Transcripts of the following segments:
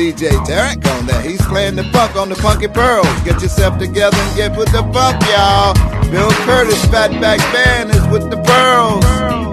DJ Tarek on there. He's playing the funk on the Funky Pearls. Get yourself together and get with the funk, y'all. Bill Curtis, Fatback Band is with the Pearls.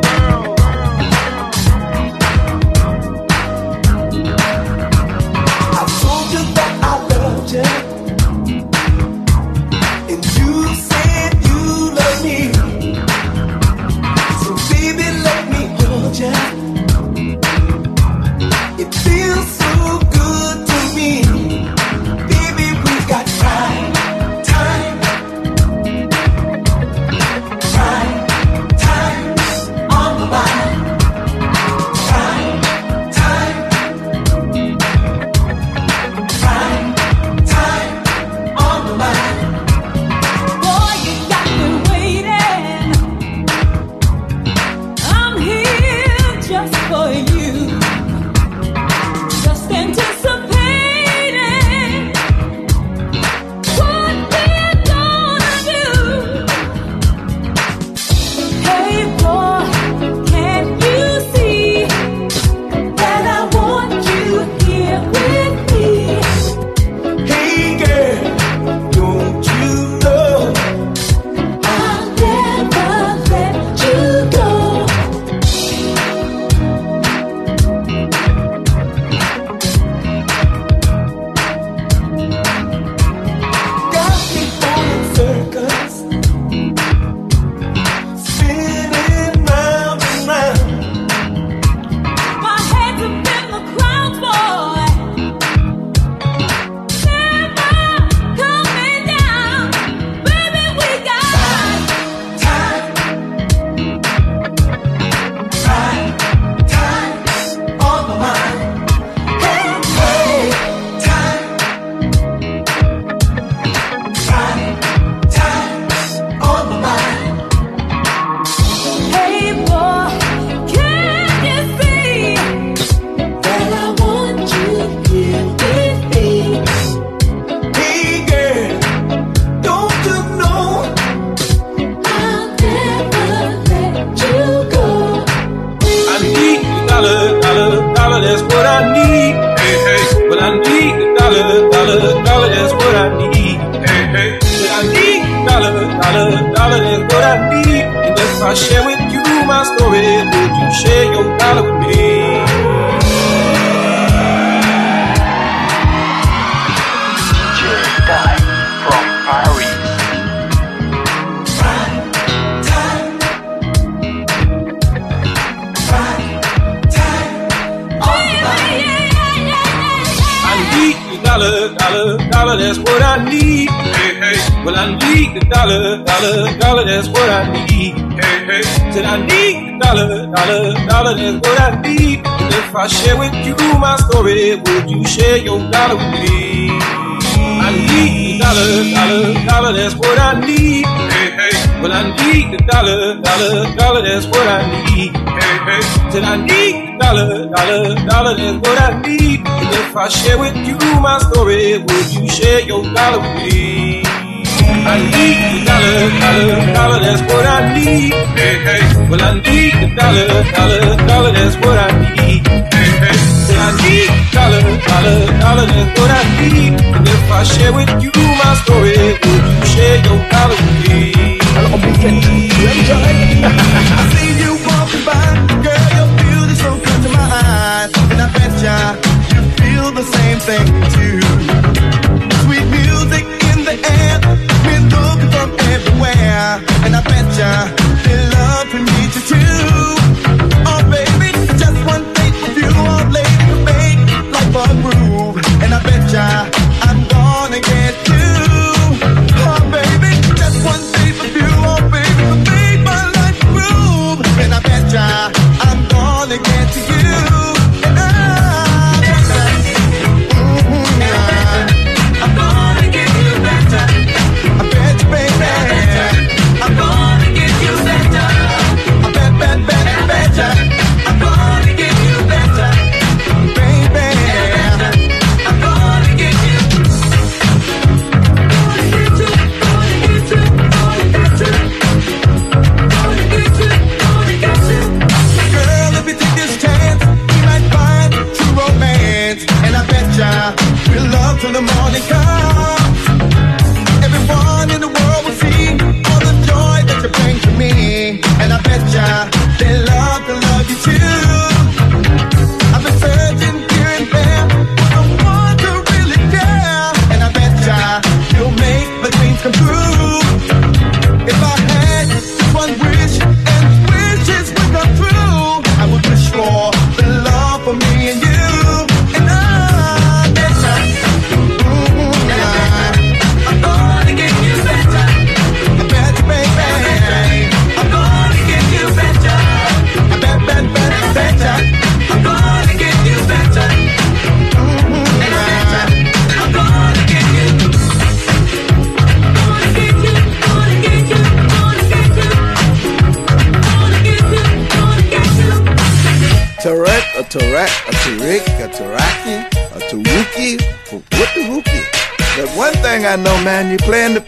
Dollar, dollar, that's what I need. Hey, hey. Well, I need the dollar, dollar, dollar, that's what I need. Hey, hey. Said I need the dollar, dollar, dollar, that's what I need. And if I share with you my story, would you share your dollar with me? I need the dollar, dollar, dollar, that's what I need. Hey, hey. Well, I need the dollar, dollar, dollar, that's what I need. I need dollar, dollar, dollar, that's what I need. And if I share with you my story, you share your dollar with me? I see you walking by, girl your beauty's so good to my eyes, and I bet ya you feel the same thing too. Sweet music in the air, we're looking from everywhere, and I bet ya they love to meet you too. Playing the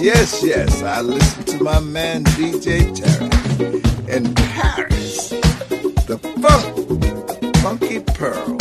Yes, yes. I listen to my man DJ Tarek in Paris. The funk, funky pearl.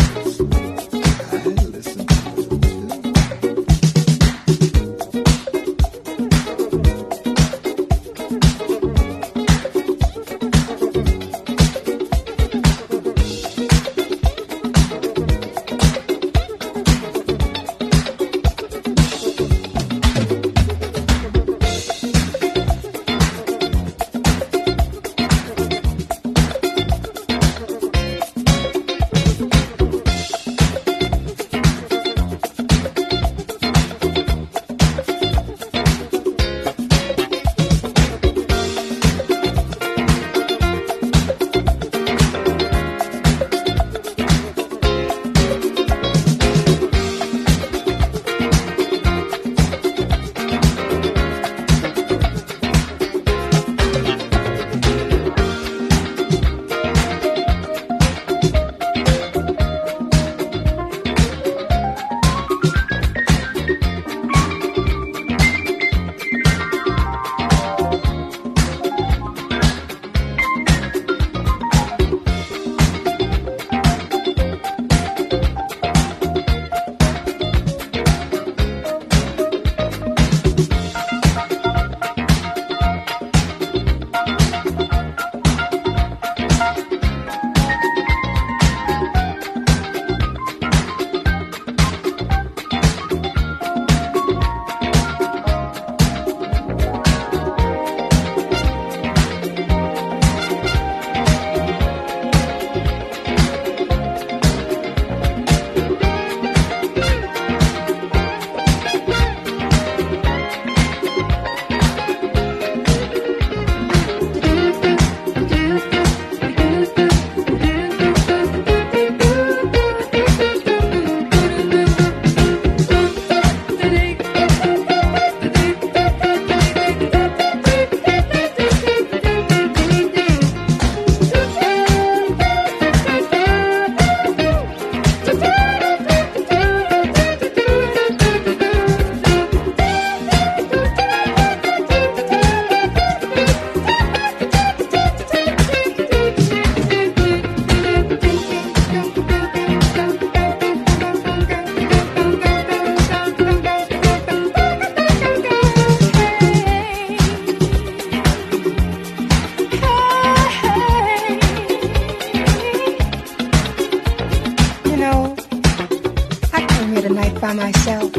the night by myself.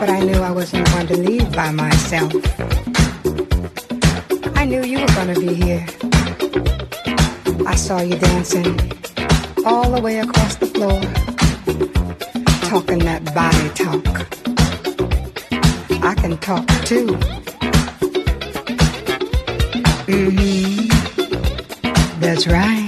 But I knew I wasn't going to leave by myself. I knew you were going to be here. I saw you dancing all the way across the floor, talking that body talk. I can talk too. Mm hmm. That's right.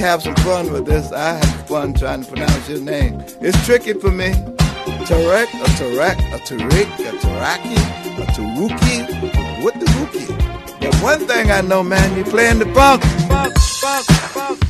Have some fun with this. I have fun trying to pronounce your name. It's tricky for me. Tarek, a Tarek, a Tariq, a Taraki, a Taruki, what the Wookie? But one thing I know, man, you're playing the funk, funk, funk, funk.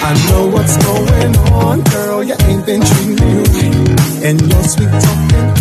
I know what's going on, girl. You ain't been treating me, and your sweet talking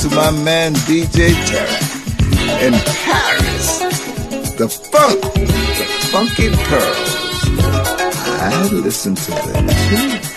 to my man DJ Tarek. In Paris, the funk, the funky pearls. I listen to them too.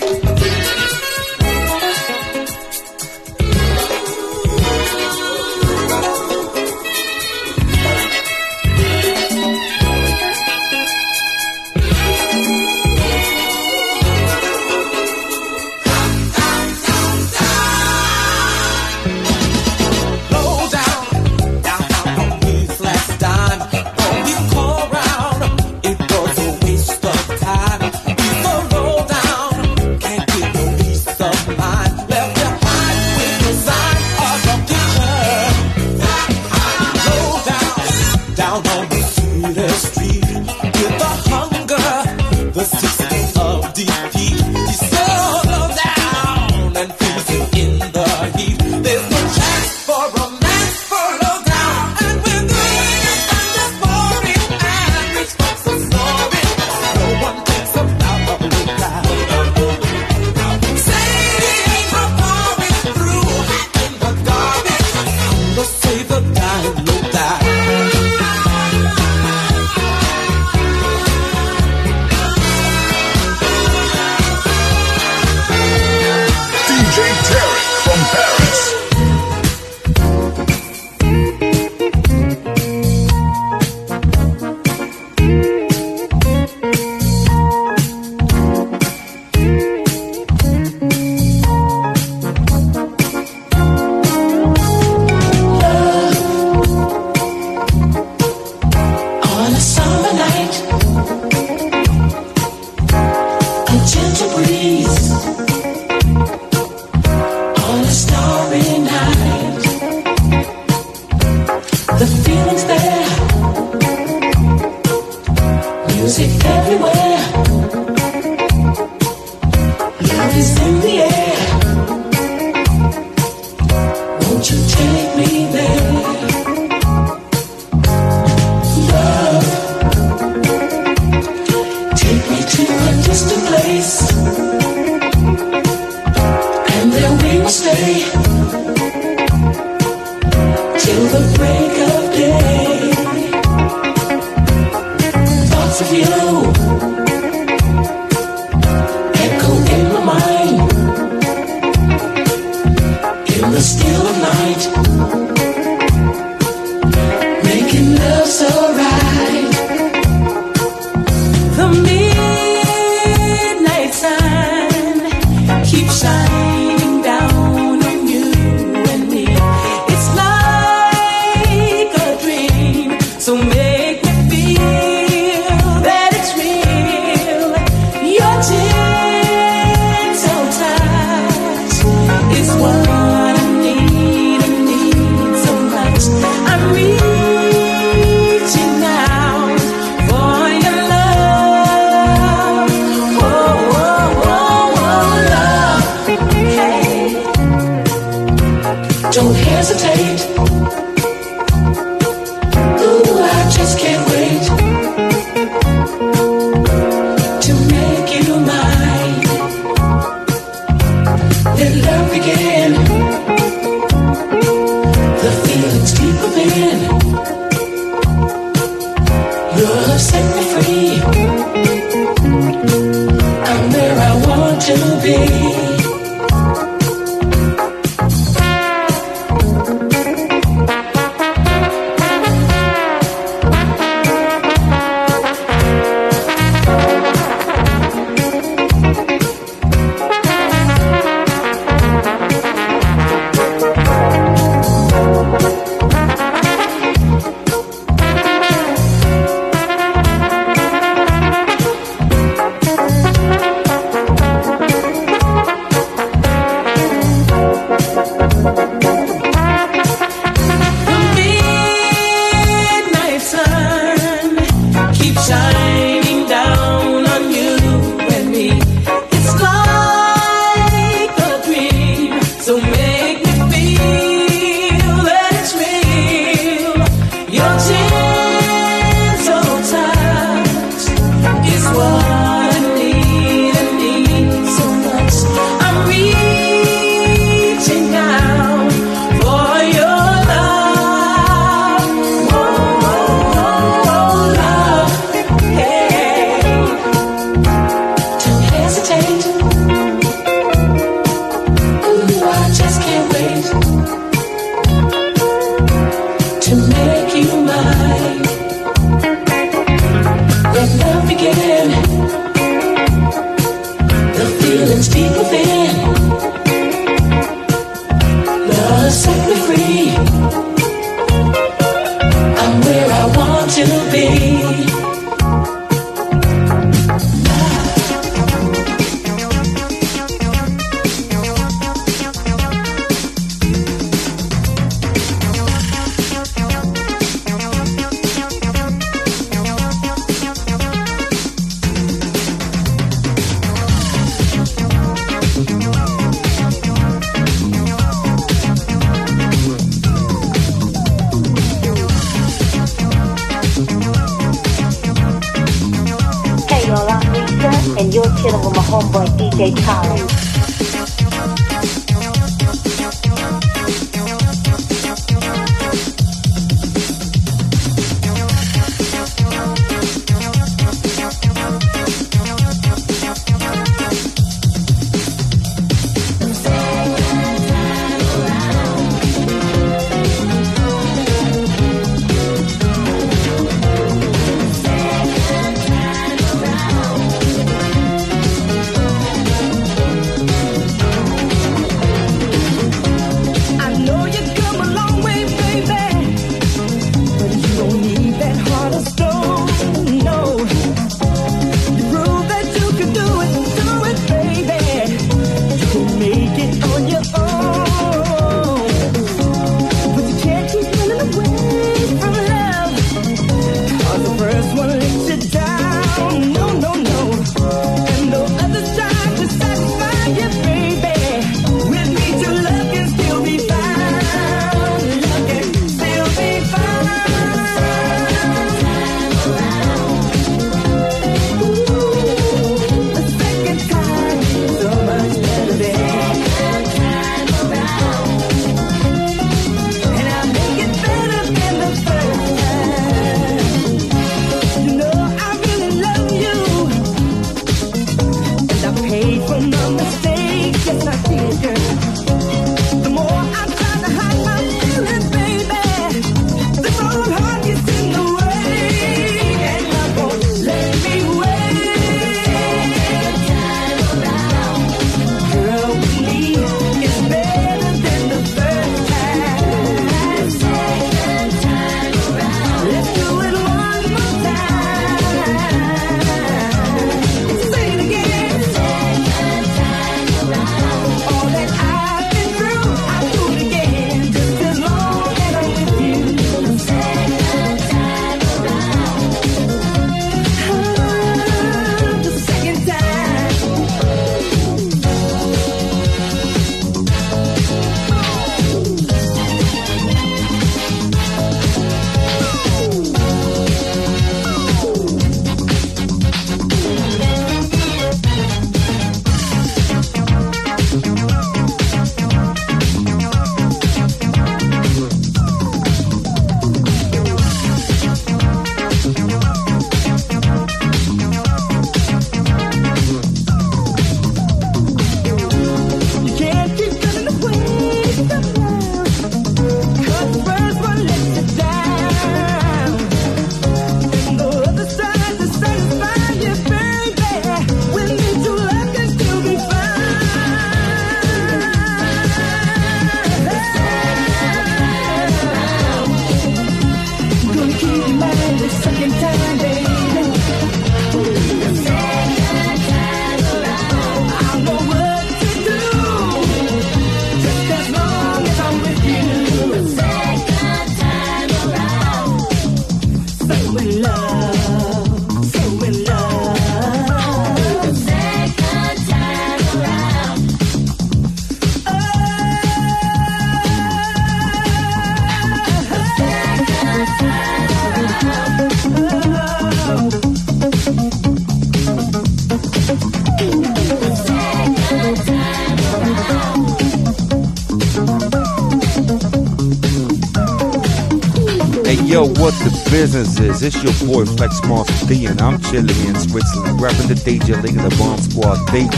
Business is. It's your boy Flex Monster D, and I'm chilling in Switzerland, grabbing the DJ League of the Bomb Squad baby.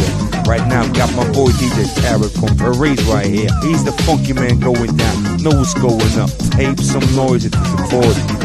Right now, got my boy DJ Tarek from Paris right here. He's the funky man going down. Know what's going up. Tape some noise if it's recorded. Tu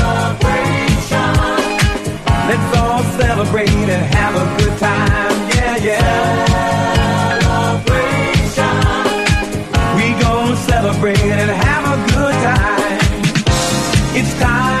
Let's all celebrate and have a good time. Yeah, yeah. Celebration. We gon' celebrate and have a good time. It's time